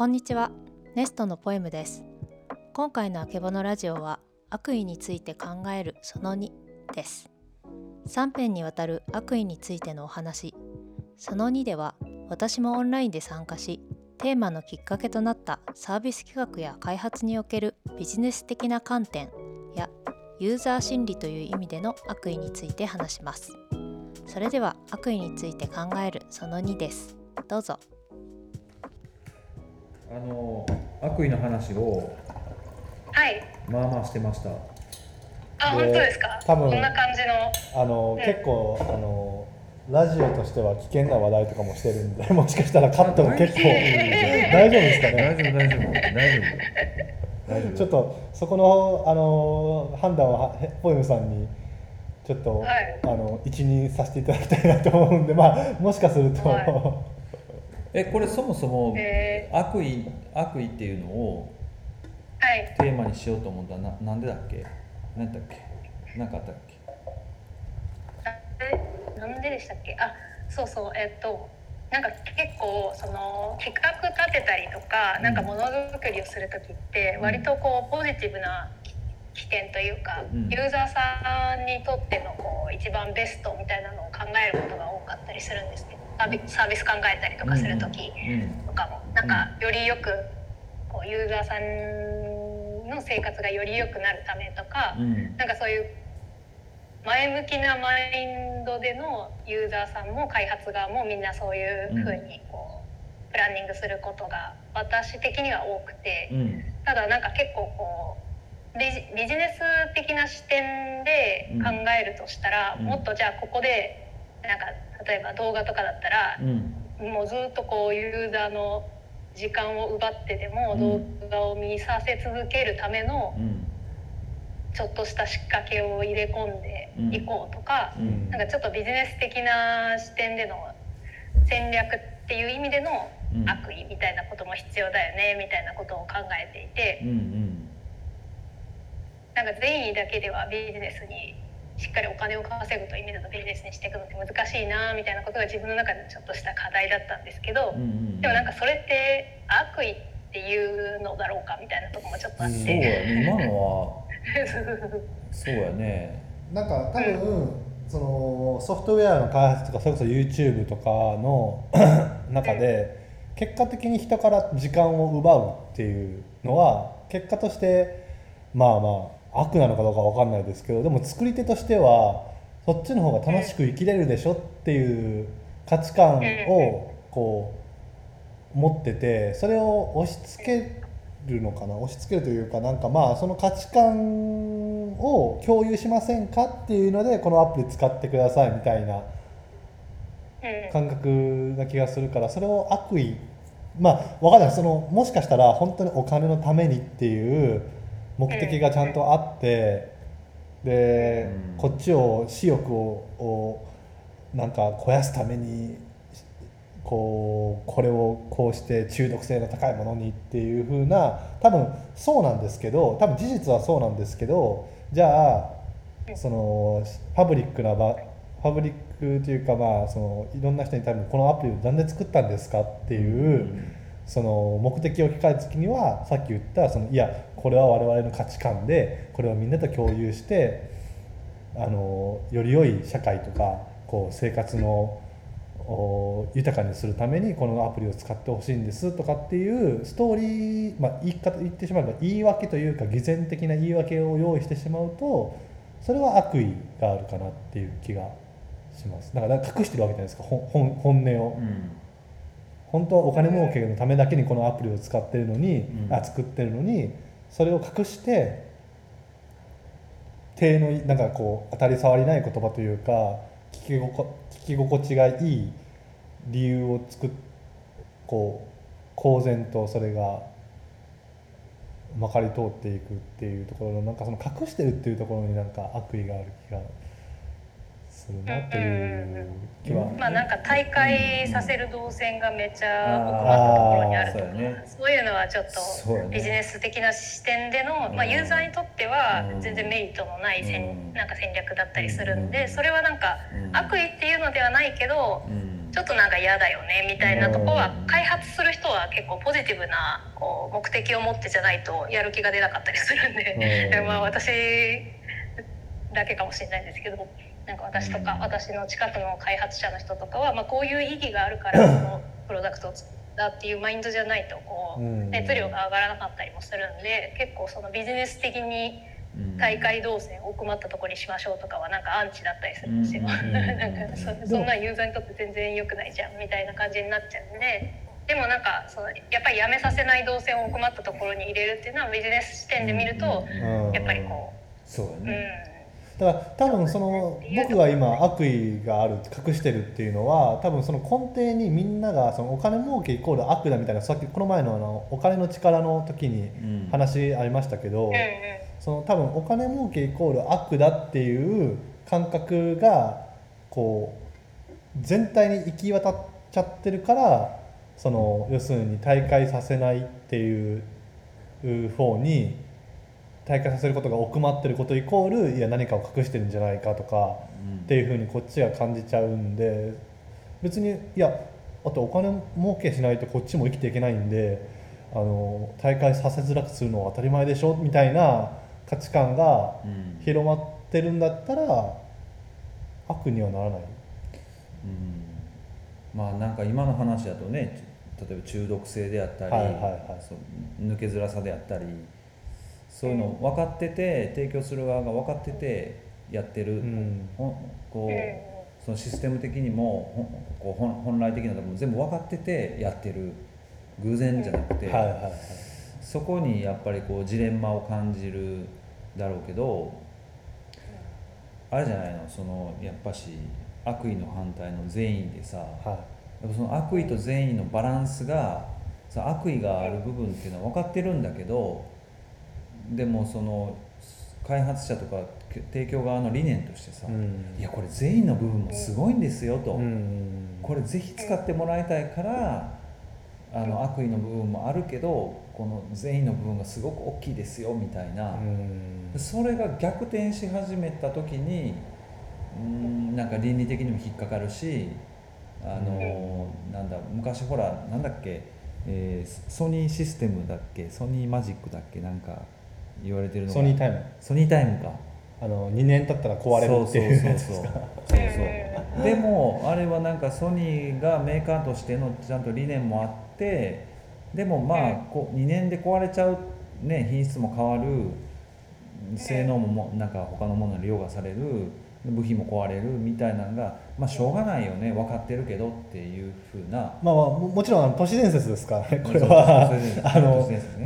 こんにちは。ネストのポエムです。今回のあけぼのラジオは悪意について考えるその2です。3編にわたる悪意についてのお話。その2では私もオンラインで参加しテーマのきっかけとなったサービス企画や開発におけるビジネス的な観点やユーザー心理という意味での悪意について話します。それでは悪意について考えるその2です。どうぞ。あの悪意の話をはい。まあまあしてました。あ、で本当ですか？多分こんな感じの。あの、うん。結構あのラジオとしては危険な話題とかもしてるんで もしかしたらカットも結構。大丈夫ですか大ね丈夫大丈夫大丈夫。大丈夫。ちょっとそこのあの判断はへポエムさんにちょっと、はい。あの一任させていただきたいなと思うんでまあもしかすると、はえこれそもそもえ悪意悪意っていうのをはい。テーマにしようと思った。らななんでだっけ？何だっけ？何かあったっけ？え、なんででしたっけ？あ、そうそう。えっと。なんか結構その企画立てたりとか、うん。なんかものづくりをする時ってうん。割とこうポジティブな起点というか、うん。ユーザーさんにとってのこう一番ベストみたいなのを考えることが多かったりするんですけどサービサービス考えたりとかする時、うんとかもなんかよりよくこうユーザーさんの生活がより良くなるためとか、うん。なんかそういう前向きなマインドでのユーザーさんも開発側もみんなそういうふうにこうプランニングすることが私的には多くてうん。ただなんか結構こうビジビジネス的な視点で考えるとしたら、うん。もっとじゃあここでなんか例えば動画とかだったらう、ん。もうずっとこうユーザーの時間を奪ってでもうん。動画を見させ続けるためのうん。ちょっとした仕掛けを入れ込んでいこうとか、うん。なんかちょっとビジネス的な視点での戦略っていう意味でのうん。悪意みたいなことも必要だよねみたいなことを考えていてうんうん。なんか善意だけではビジネスにしっかりお金を稼ぐという意味でのビジネスにしていくのって難しいなみたいなことが自分の中でちょっとした課題だったんですけど。うんうんでもなんかそれって悪意っていうのだろうかみたいなとこもちょっとあっそうて、やね。今のはそうやね。なんか多分、そのソフトウェアの開発とかそれこそ YouTube とかの中で結果的に人から時間を奪うっていうのは結果としてまあまあ悪なのかどうかわかんないですけどでも作り手としてはそっちの方が楽しく生きれるでしょっていう価値観をこう持っててそれを押し付けるのかな？押し付けるというかなんかまあその価値観を共有しませんかっていうのでこのアプリ使ってくださいみたいなうん。感覚な気がするからそれを悪意まあわかんない。そのもしかしたら本当にお金のためにっていう目的がちゃんとあってでうん。こっちを私欲ををなんか肥やすためにこうこれをこうして中毒性の高いものにっていう風な多分そうなんですけど多分事実はそうなんですけどじゃあそのパブリックな場パブリックというかまあそのいろんな人に多分このアプリを何で作ったんですかっていう、その目的を聞かれた時にはさっき言ったそのいやこれは我々の価値観でこれをみんなと共有してあのより良い社会とかこう生活の豊かにするためにこのアプリを使ってほしいんですとかっていうストーリー、まあ、言い方言ってしまえば言い訳というか偽善的な言い訳を用意してしまうとそれは悪意があるかなっていう気がしますだから隠してるわけじゃないですか本音を。うん本当はお金儲けのためだけにこのアプリを使ってるのに、うん。あ作ってるのにそれを隠して手のなんかこう当たり障りない言葉というか聞き心聞き心地がいい理由を作っこう公然とそれがまかり通っていくっていうところのなんかその隠してるっていうところになんか悪意がある気がするなという気は。まあなんか大会させる動線がめっちゃ奥あまったところにあるとそうやね。そういうのはちょっとビジネス的な視点での、うんまあ、ユーザーにとってはうん。全然メリットのない戦,、うん。なんか戦略だったりするんうん。でそれはなんかうん悪意っていうのではないけどうん。ちょっとなんか嫌だよねみたいなとこはうん開発する人は結構ポジティブなこう目的を持ってじゃないとやる気が出なかったりするんで、うん。まあ私だけかもしれないんですけどなんか私とかうん。私の近くの開発者の人とかは、まあ、こういう意義があるから このプロダクトを作ったっていうマインドじゃないとこううん。熱量が上がらなかったりもするんで結構そのビジネス的にうん。大会動線奥まったところにしましょうとかはなんかアンチだったりするんですよ。うん。うん。うんなんかそそんなユーザーにとって全然良くないじゃんみたいな感じになっちゃうんででもなんかそのやっぱりやめさせない動線を奥まったところに入れるっていうのはビジネス視点で見るとうん。やっぱりこそうう、うん。やね、だから多分その僕が今悪意がある隠してるっていうのは多分その根底にみんながそのお金儲けイコール悪だみたいなさっきこの前のあのお金の力の時にうん。話ありましたけど、うんうん。その多分お金儲けイコール悪だっていう感覚がこう全体に行き渡っちゃってるからその要するに大会させないっていう方に大会させることが奥まってることイコールいや何かを隠してるんじゃないかとかうん。っていうふうにこっちが感じちゃうんで別にいやあとお金儲けしないとこっちも生きていけないんであの大会させづらくするのは当たり前でしょみたいな価値観がうん。広まってるんだったら悪にはならない。うん。まあなんか今の話だとね例えば中毒性であったり、はいはいはい。抜けづらさであったりそういうの分かってて提供する側が分かっててやってる、うん。こうそのシステム的にもこう本本来的なところも全部分かっててやってる。偶然じゃなくて、はいはいはい。そこにやっぱりこうジレンマを感じる。だろうけどあれじゃないの？そのやっぱし悪意の反対の善意でさ、はやっぱその悪意と善意のバランスがその悪意がある部分っていうのは分かってるんだけどでもその開発者とか提供側の理念としてさ、い。うん。いやこれ善意の部分もすごいんですよと、うん。これぜひ使ってもらいたいからあの悪意の部分もあるけどこの善意の部分がすごく大きいですよみたいな、うん。それが逆転し始めた時にうんなんか倫理的にも引っかかるしあの、なんだ昔ほらなんだっけ、えーソニーシステムだっけソニーマジックだっけなんか言われてるのが。ソニータイム。ソニータイムか。あの2年経ったら壊れるっていうやつそうそうそう。ですか。そうそう。でもあれはなんかソニーがメーカーとしてのちゃんと理念もあってでもまあこう2年で壊れちゃう、ね、品質も変わる性能ももなんか他のものに凌駕される部品も壊れるみたいなのが、まあ、しょうがないよね。分かってるけどっていうふうな。まあまあももちろん都市伝説ですからね これは。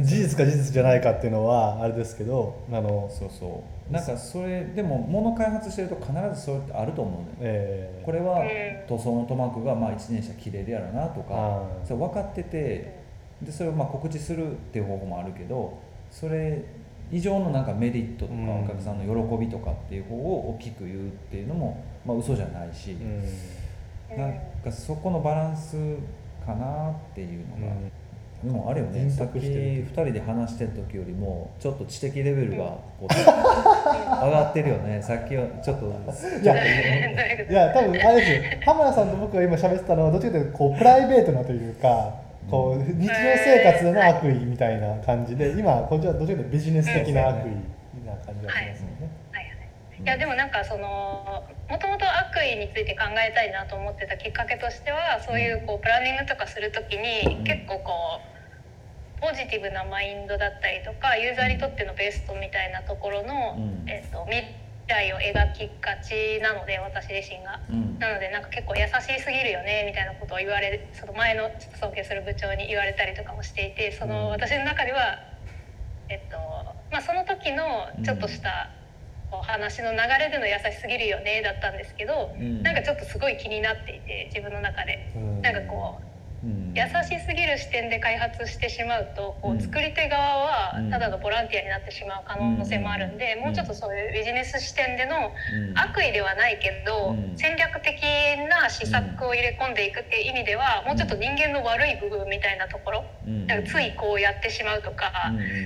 事実か事実じゃないかっていうのはあれですけどあの、そうそう。なんかそれでも物開発してると必ずそれってあると思うのよえーこれはうん塗装の塗膜がまあ1年したら切れるやろなとか。それ分かっててでそれをまあ告知するっていう方法もあるけどそれ以上のなんかメリットとかうんお客さんの喜びとかっていう方を大きく言うっていうのもまあ嘘じゃないし、うん。なんかそこのバランスかなっていうのが。でもあれよね。人さっき格してる2人で話してる時よりもちょっと知的レベルがこう上がってるよね。さっきはちょっと いやいや多分あれですよ。浜田さんと僕が今喋ってたのはどっちかというとこうプライベートなというかこう日常生活での悪意みたいな感じで今こっちはどっちかというとビジネス的な悪意な感じがしますよね。はい。はい。い。やでもなんかそのもともと悪意について考えたいなと思ってたきっかけとしてはそういうこうプランニングとかする時にうん。結構こうポジティブなマインドだったりとかユーザーにとってのベストみたいなところの、うん。えっと未来を描きがちなので私自身が。うん。なのでなんか結構優しすぎるよねみたいなことを言われるその前のちょっと尊敬する部長に言われたりとかもしていてそのうん。私の中では、えっとまあ、その時のちょっとしたこう話の流れでの優しすぎるよねだったんですけど、うん。なんかちょっとすごい気になっていて自分の中で。うん。なんかこううん優しすぎる視点で開発してしまうとこう作り手側はうん。ただのボランティアになってしまう可能性もあるんでうん。もうちょっとそういうビジネス視点でのうん。悪意ではないけど、うん。戦略的な施策を入れ込んでいくっていう意味では、もうちょっと人間の悪い部分みたいなところ、うん。なんかついこうやってしまうとか、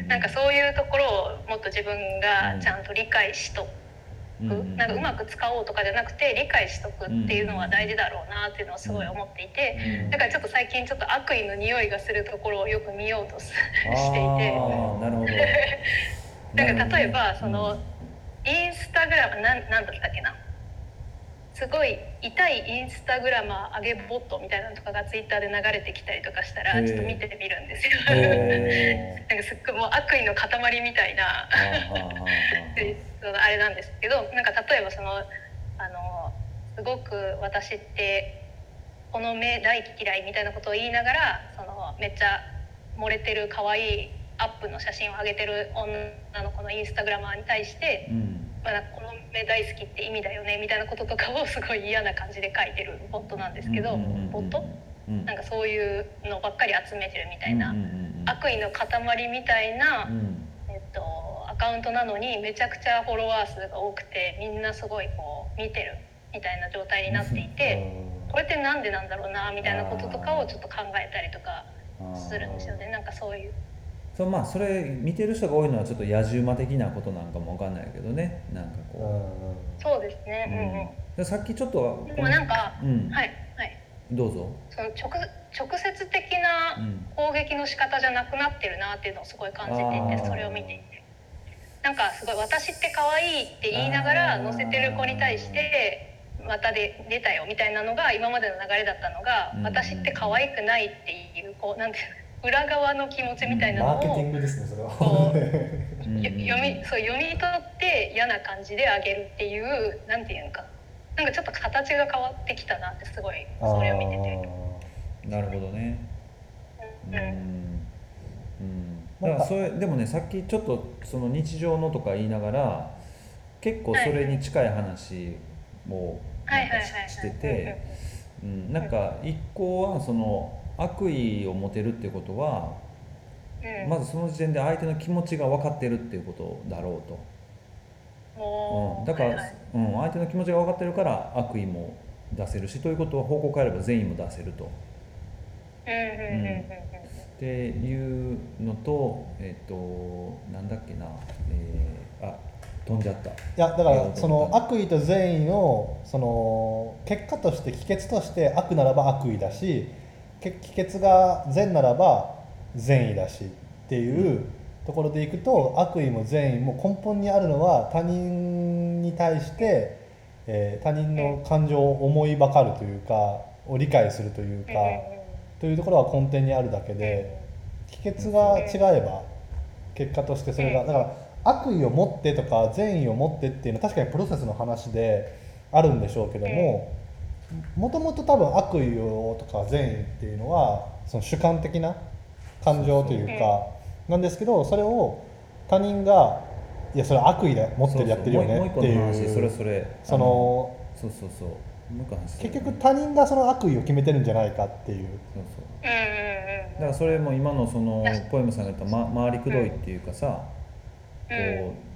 なんかそういうところをもっと自分がちゃんと理解しとうんうんなんかうまく使おうとかじゃなくて理解しとくっていうのは大事だろうなっていうのをすごい思っていて、うん。だからちょっと最近ちょっと悪意の匂いがするところをよく見ようとしていて。ーなるほど。なんか例えばその、インスタグラムなんなんだったっけな？すごい痛いインスタグラマー上げボットみたいなのとかがツイッターで流れてきたりとかしたらちょっと見てみるんですよ。へなんかすっごいもう悪意の塊みたいな。あれなんですけどなんか例えばそのあのすごく私ってこの目大嫌いみたいなことを言いながらそのめっちゃ漏れてる可愛いアップの写真を上げてる女の子のインスタグラマーに対して、うんまあ、なんかこの目大好きって意味だよねみたいなこととかをすごい嫌な感じで書いてるボットなんですけど、ボット？うん。なんかそういうのばっかり集めてるみたいな、悪意の塊みたいな、うん。えっと、アカウントなのにめちゃくちゃフォロワー数が多くてみんなすごいこう見てるみたいな状態になっていてこれってなんでなんだろうなみたいなこととかをちょっと考えたりとかするんですよね。なんかそういう。そうまあそれ見てる人が多いのはちょっと野獣馬的なことなんかもわかんないけどね。なんかう。こんそうですう、ね、うん。うん。でさっきちょっとでもなんか、うん。はいはい。どうぞ、その直直接的なうん。攻撃の仕方じゃなくなってるなっていうのをすごい感じていてそれを見て。いてなんかすごい「私って可愛いって言いながら載せてる子に対してまたで出たよみたいなのが今までの流れだったのがうん。私って可愛くないっていうこうなんていうの裏側の気持ちみたいなのマーケティンをグですねそれは。こう読みそう読み取って嫌な感じであげるっていうなんていうのか。なんかちょっと形が変わってきたなってすごいそれを見てて。なるほどね。うん。うん。うん。だからそれでもねさっきちょっとその日常のとか言いながら結構それに近い話をなんかししててうんなんか一個はその悪意を持てるっていうことはうん。まずその時点で相手の気持ちが分かってるっていうことだろうと。うん、だから、はいはい。うん、相手の気持ちが分かってるから悪意も出せるしということは報告あれば善意も出せると。うんっていうのとえっ、となんだっけな、えーあ飛んじゃった。いやだからそのあ悪意と善意をその結果として帰結として悪ならば悪意だしけ帰結が善ならば善意だしっていうところでいくと悪意も善意も根本にあるのは他人に対して、えー他人の感情を思いばかるというかを理解するというかというところは根底にあるだけで帰結が違えば結果としてそれがだから悪意を持ってとか善意を持ってっていうのは確かにプロセスの話であるんでしょうけどももともと多分悪意をとか善意っていうのはその主観的な感情というかなんですけどそれを他人がいやそれ悪意で持ってるやってるよねってもう。それいう。それそのあそうそうそう。結局他人がその悪意を決めてるんじゃないかっていう。そうそう。だからそれも今のそのポエムさんが言った、ま、回りくどいっていうかさ、こう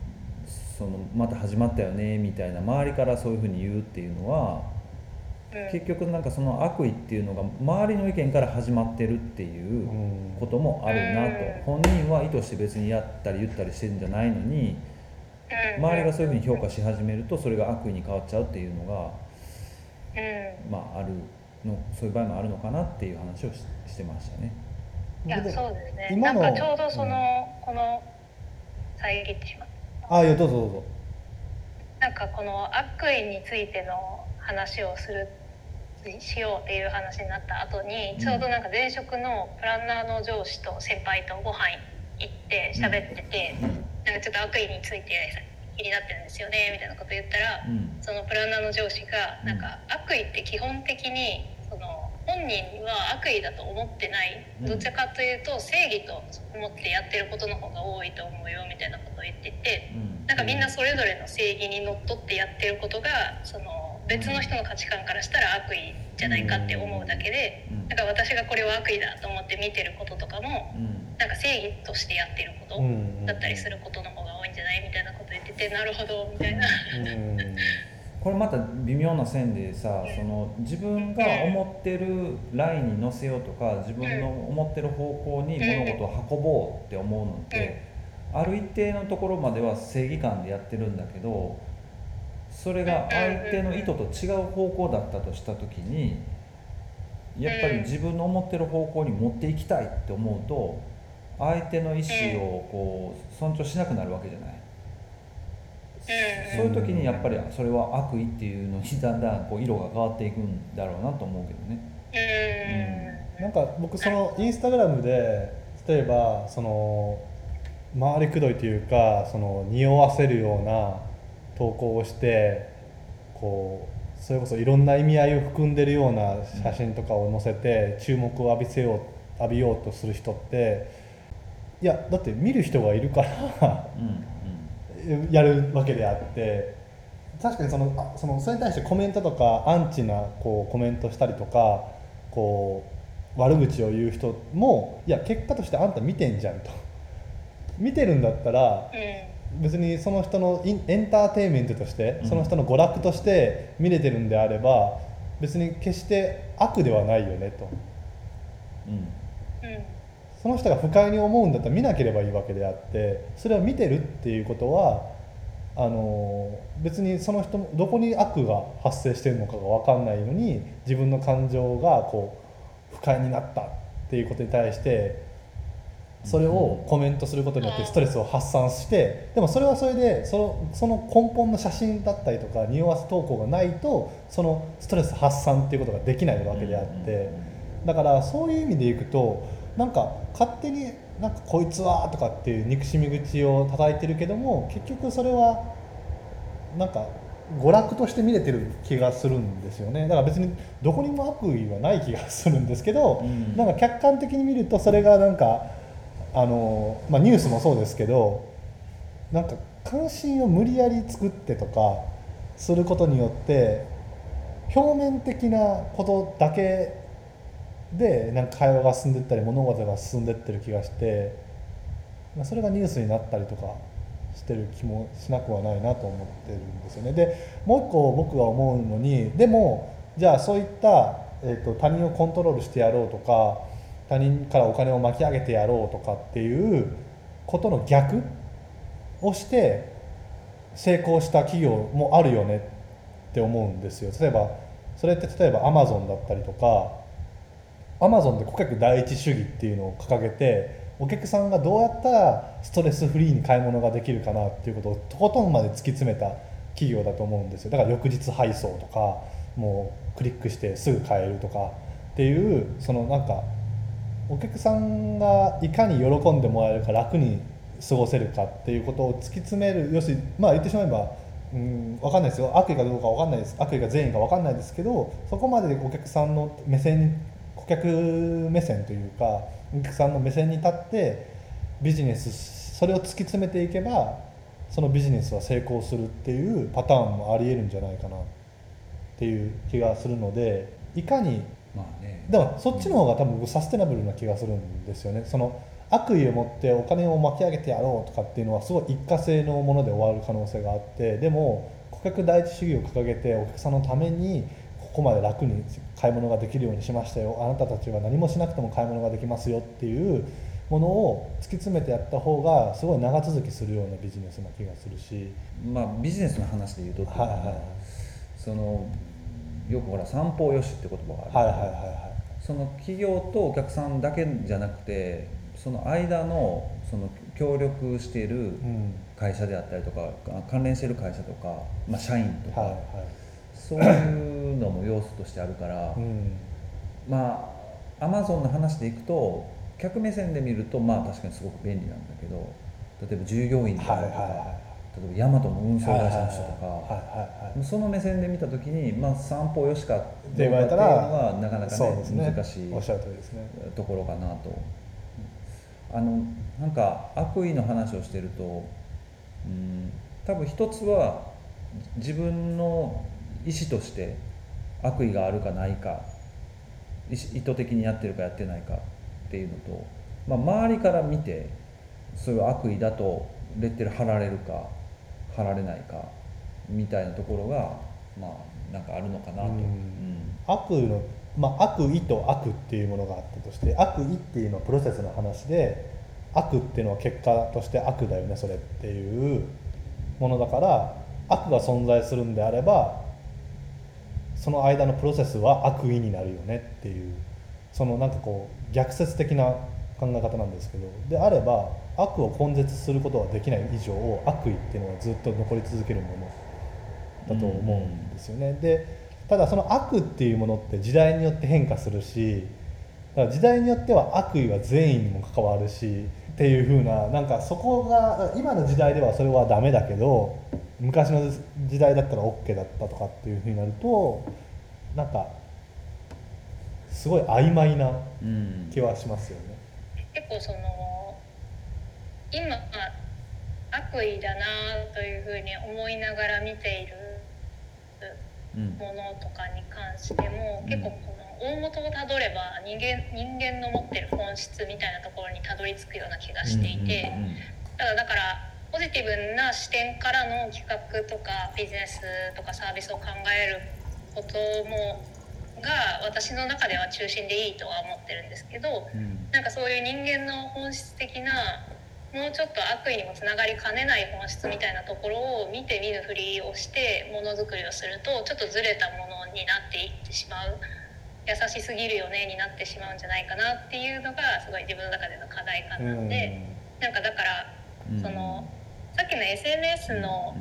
そのまた始まったよねみたいな周りからそういうふうに言うっていうのはうん結局なんかその悪意っていうのが周りの意見から始まってるっていううん。こともあるなと。本人は意図して別にやったり言ったりしてるんじゃないのにうん。周りがそういうふうに評価し始めるとそれが悪意に変わっちゃうっていうのがうん。まああるのそういう場合もあるのかなっていう話をししてましたね。いやでそうですね。今のなんかちょうどその、この遮ってしまった。あいやどうぞどうぞ。なんかこの悪意についての話をするしようっていう話になった後に、うん。ちょうどなんか前職のプランナーの上司と先輩とご飯行って喋ってて、なんかちょっと悪意について気になってるんですよねみたいなこと言ったら、うん。そのプランナーの上司がなんか悪意って基本的にその本人は悪意だと思ってない。うん。どちらかというと正義と思ってやってることの方が多いと思うよみたいなことを言ってて。うん。なんかみんなそれぞれの正義にのっとってやってることがその別の人の価値観からしたら悪意じゃないかって思うだけでうん。なん。か私がこれは悪意だと思って見てることとかもうん。なんか正義としてやってることうんだったりすることの方が多いんじゃないみたいなこと言っててなるほどみたいな。うんこれまた微妙な線でさその自分が思ってるラインに乗せようとか自分の思ってる方向に物事を運ぼうって思うのってある一定のところまでは正義感でやってるんだけどそれが相手の意図と違う方向だったとした時にやっぱり自分の思ってる方向に持っていきたいって思うと相手の意思をこう尊重しなくなるわけじゃない。そういう時にやっぱりそれは悪意っていうのにだんだんこう色が変わっていくんだろうなと思うけどね。なんか僕そのインスタグラムで例えばその回りくどいというかその匂わせるような投稿をしてこうそれこそいろんな意味合いを含んでるような写真とかを載せて注目を浴びせよう浴びようとする人っていやだって見る人がいるからやるわけであって確かにそのそのそれに対してコメントとかアンチなこうコメントしたりとかこう悪口を言う人もいや結果としてあんた見てんじゃんと。見てるんだったら別にその人のエンターテインメントとしてその人の娯楽として見れてるんであれば別に決して悪ではないよねと。うんその人が不快に思うんだったら見なければいいわけであってそれを見てるっていうことはあの別にその人どこに悪が発生してるのかが分かんないのに自分の感情がこう不快になったっていうことに対してそれをコメントすることによってストレスを発散してでもそれはそれでそのその根本の写真だったりとか匂わせ投稿がないとそのストレス発散っていうことができないわけであって。だからそういう意味でいくとなんか勝手になんかこいつはとかっていう憎しみ口を叩いてるけども結局それはなんか娯楽として見れてる気がするんですよね。だから別にどこにも悪意はない気がするんですけど、うん、なんか客観的に見るとそれがなんかあの、まあ、ニュースもそうですけどなんか関心を無理やり作ってとかすることによって表面的なことだけでなんか会話が進んでったり物事が進んでってる気がしてまあそれがニュースになったりとかしてる気もしなくはないなと思ってるんですよね。でもう一個僕が思うのにでもじゃあそういった、えーと、他人をコントロールしてやろうとか他人からお金を巻き上げてやろうとかっていうことの逆をして成功した企業もあるよねって思うんですよ。例えばそれって例えばアマゾンだったりとかアマゾンで顧客第一主義っていうのを掲げてお客さんがどうやったらストレスフリーに買い物ができるかなっていうことをとことんまで突き詰めた企業だと思うんですよだから翌日配送とかもうクリックしてすぐ買えるとかっていうそのなんかお客さんがいかに喜んでもらえるか楽に過ごせるかっていうことを突き詰める。要するにまあ言ってしまえばうん分かんないですよ。悪意かどうか分かんないです。悪意が善意か分かんないですけどそこまでお客さんの目線に顧客目線というかお客さんの目線に立ってビジネスそれを突き詰めていけばそのビジネスは成功するっていうパターンもありえるんじゃないかなっていう気がするのでいかにまあね。でもそっちの方が多分僕サステナブルな気がするんですよね。その悪意を持ってお金を巻き上げてやろうとかっていうのはすごい一過性のもので終わる可能性があってでも顧客第一主義を掲げてお客さんのためにここまで楽に買い物ができるようにしましたよ。あなたたちは何もしなくても買い物ができますよっていうものを突き詰めてやった方がすごい長続きするようなビジネスな気がするし。まあビジネスの話で言うと、はいはい、そのよくほら三方よしって言葉がある、はいはいはいはい、その企業とお客さんだけじゃなくてその間のその協力している会社であったりとか、うん、関連している会社とか、まあ、社員とか、はいはい。そういうのも要素としてあるから、うん、まあアマゾンの話でいくと客目線で見るとまあ確かにすごく便利なんだけど例えば従業員とか、はいはいはい、例えばヤマトの運送会社の人とかその目線で見た時に、まあ、散歩よしかって言われたらはなかなかね、ね、難しいところかなと。あのなんか悪意の話をしてると、うん、多分一つは自分の意思として悪意があるかないか意図的にやってるかやってないかっていうのと、まあ、周りから見てそういう悪意だとレッテル貼られるか貼られないかみたいなところがまあなんかあるのかなと。うん、悪のまあ、悪意と悪っていうものがあったとして悪意っていうのはプロセスの話で悪っていうのは結果として悪だよねそれっていうものだから悪が存在するんであればその間のプロセスは悪意になるよねっていうそのなんかこう逆説的な考え方なんですけどであれば悪を根絶することはできない以上悪意っていうのはずっと残り続けるものだと思うんですよね。でただその悪っていうものって時代によって変化するしだから時代によっては悪意は善意にも関わるしっていう風ななんかそこが今の時代ではそれはダメだけど昔の時代だったら OK だったとかっていう風になるとなんかすごい曖昧なうん気はしますよね。結構その今悪意だなというふうに思いながら見ているうん。ものとかに関しても、うん。結構この大元をたどれば人間人間の持ってる本質みたいなところにたどり着くような気がしていて、ただだからポジティブな視点からの企画とかビジネスとかサービスを考えることもが私の中では中心でいいとは思ってるんですけどうん。なんかそういう人間の本質的なもうちょっと悪意にもつながりかねない本質みたいなところを見て見ぬふりをしてものづくりをするとちょっとずれたものになっていってしまう。優しすぎるよねになってしまうんじゃないかなっていうのがすごい自分の中での課題感なん。で、なんかだからうん。そのさっきの SNS の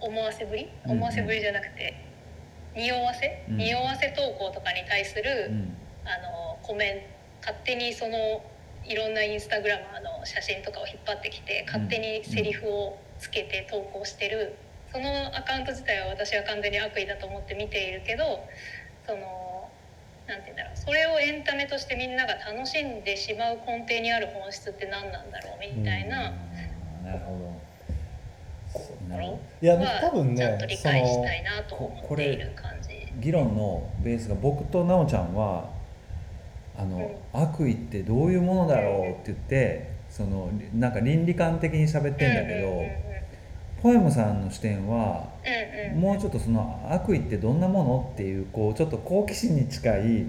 思わせぶり？うん。思わせぶりじゃなくて匂わせ？うん。匂わせ投稿とかに対する、うん。あのコメン勝手にそのいろんなインスタグラマーの写真とかを引っ張ってきて勝手にセリフをつけて投稿してる、そのアカウント自体は私は完全に悪意だと思って見ているけどそのなんて言うんだろう。それをエンタメとしてみんなが楽しんでしまう根底にある本質って何なんだろうみたいな。うん。なるほど。なるほど。いやは多分ちゃんと理ねその解し議論のベースが僕と奈緒ちゃんはあの、悪意ってどういうものだろうって言ってそのなんか倫理観的に喋ってんだけど、うんうんうんポエムさんの視点はうんうんもうちょっとその悪意ってどんなものっていうこうちょっと好奇心に近い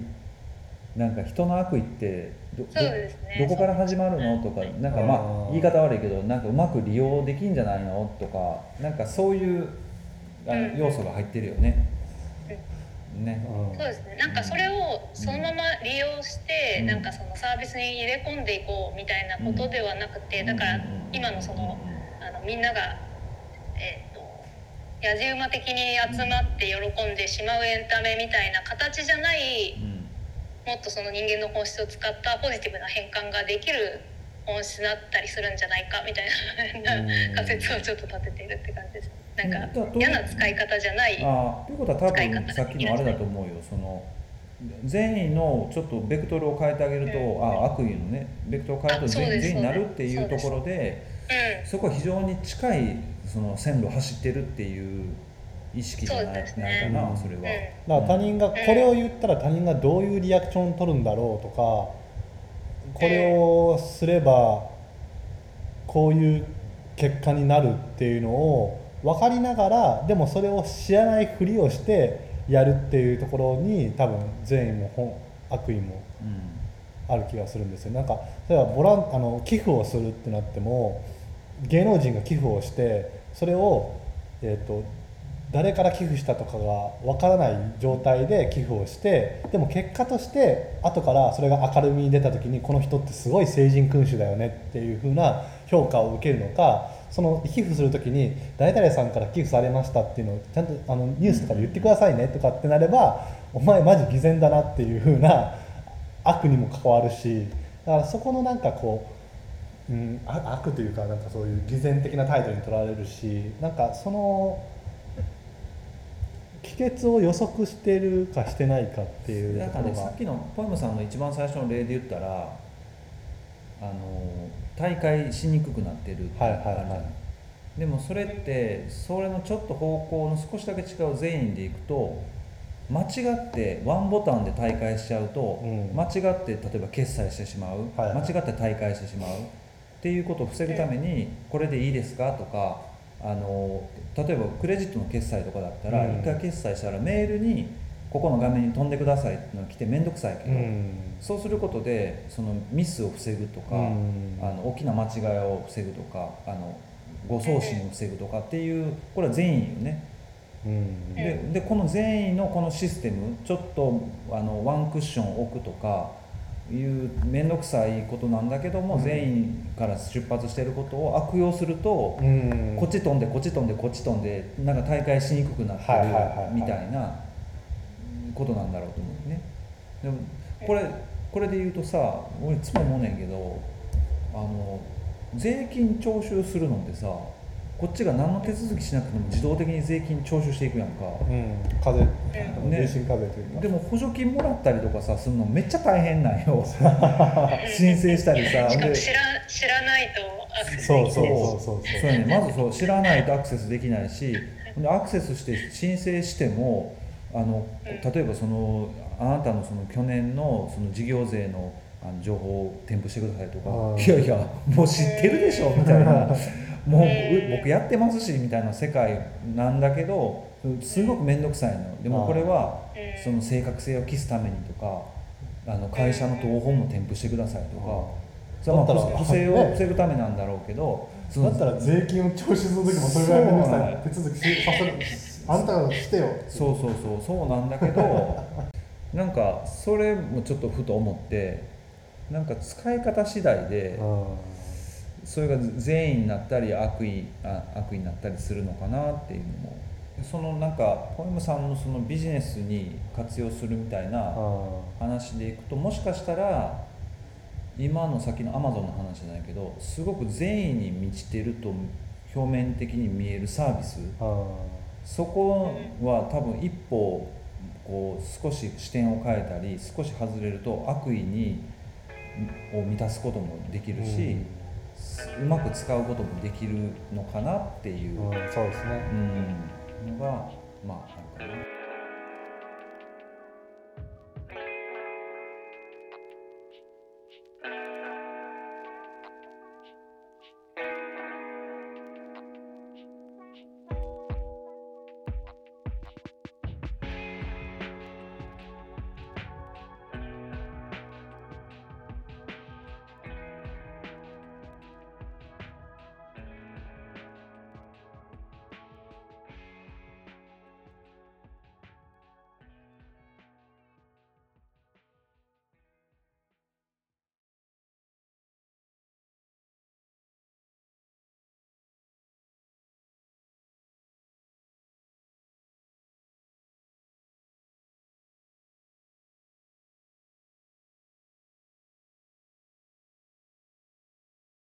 なんか人の悪意ってどねどこから始まるのとかなんかまあ言い方悪いけどなんかうまく利用できんじゃないのとかなんかそういうあの要素が入ってるよね。ね。うん。そうですね。なんかそれをそのまま利用して、うん。なんかそのサービスに入れ込んでいこうみたいなことではなくて、だから今のそのあのみんながえっ、とやじ馬的に集まって喜んでしまうエンタメみたいな形じゃないうん。もっとその人間の本質を使ったポジティブな変換ができる本質だったりするんじゃないかみたいなうん。仮説をちょっと立てているって感じですなんか嫌な使い方じゃないああということは多分さっきのあれだと思うよ。その善意のちょっとベクトルを変えてあげると、うん。あ悪意のねベクトルを変えると善善意になるっていうところでうん。そこは非常に近いその線路を走ってるっていう意識じゃない,、ね。ないかなそれは。うん。だから他人がこれを言ったら他人がどういうリアクションを取るんだろうとかこれをすればこういう結果になるっていうのを分かりながらでもそれを知らないふりをしてやるっていうところに多分善意も本悪意もうん。ある気がするんですよ。なんか例えばボランあの寄付をするってなっても芸能人が寄付をしてそれを、えー、と誰から寄付したとかがわからない状態で寄付をしてでも結果として後からそれが明るみに出た時にこの人ってすごい聖人君主だよねっていう風な評価を受けるのかその寄付する時に誰々さんから寄付されましたっていうのをちゃんとあのニュースとかで言ってくださいねとかってなればお前マジ偽善だなっていう風な悪にも関わるしだからそこのなんかこう、うん、悪というかなんかそういう偽善的な態度に取られるしなんかその帰結を予測してるかしてないかっていうだところが。かねさっきのポエムさんの一番最初の例で言ったらあの大会しにくくなってる。ってはいはいはい。あるじゃないでもそれってそれのちょっと方向の少しだけ違う全員でいくと間違ってワンボタンで大会しちゃうと、うん。間違って例えば決済してしまう、はいはい。間違って大会してしまう。っていうことを防ぐためにこれでいいですかとかあの例えばクレジットの決済とかだったらうん。一回決済したらメールにここの画面に飛んでくださいってのが来て面倒くさいけど、うん。そうすることでそのミスを防ぐとか、うん。あの大きな間違いを防ぐとかあの誤送信を防ぐとかっていうこれは善意よね。うん。ででこの善意のこのシステムちょっとあのワンクッション置くとかいう面倒くさいことなんだけども、うん。善意から出発していることを悪用すると、うん。こっち飛んでこっち飛んでこっち飛んでなんか大会しにくくなってるみたいなことなんだろうと思うね。でもこれこれで言うとさ俺いつも思うねんけどあの税金徴収するのってさこっちが何の手続きしなくても自動的に税金徴収していくやんか。うん。課税。というか。でも補助金もらったりとかさするのめっちゃ大変なんよ。申請したりさ。でしかも知ら知らないとアクセスそうそうできない。そうそうそうやね。まずそう知らないとアクセスできないしでアクセスして申請してもあの例えばそのあなたのその去年のその事業税のあの情報を添付してくださいとかうんいやいやもう知ってるでしょみたいな。もうう僕やってますしみたいな世界なんだけどすごく面倒くさいのでもこれはうん。その正確性を期すためにとかあの会社の謄本も添付してくださいとか。そまあ不正をね防ぐためなんだろうけど、だったら税金を徴収する時もそれぐらい面倒くさい手続きしさせるあんたがしてよ。そうそうそうそうなんだけど なんかそれもちょっとふと思ってなんか使い方次第でうんそれが善意になったり悪意あ悪意になったりするのかなっていうのもそのなんかポエムさんのそのビジネスに活用するみたいな話でいくともしかしたら今の先のアマゾンの話じゃないけどすごく善意に満ちてると表面的に見えるサービスそこは多分一歩こう少し視点を変えたり少し外れると悪意にを満たすこともできるし、うまく使うこともできるのかなっていう、うんそうですね。うん。のがまああるかな。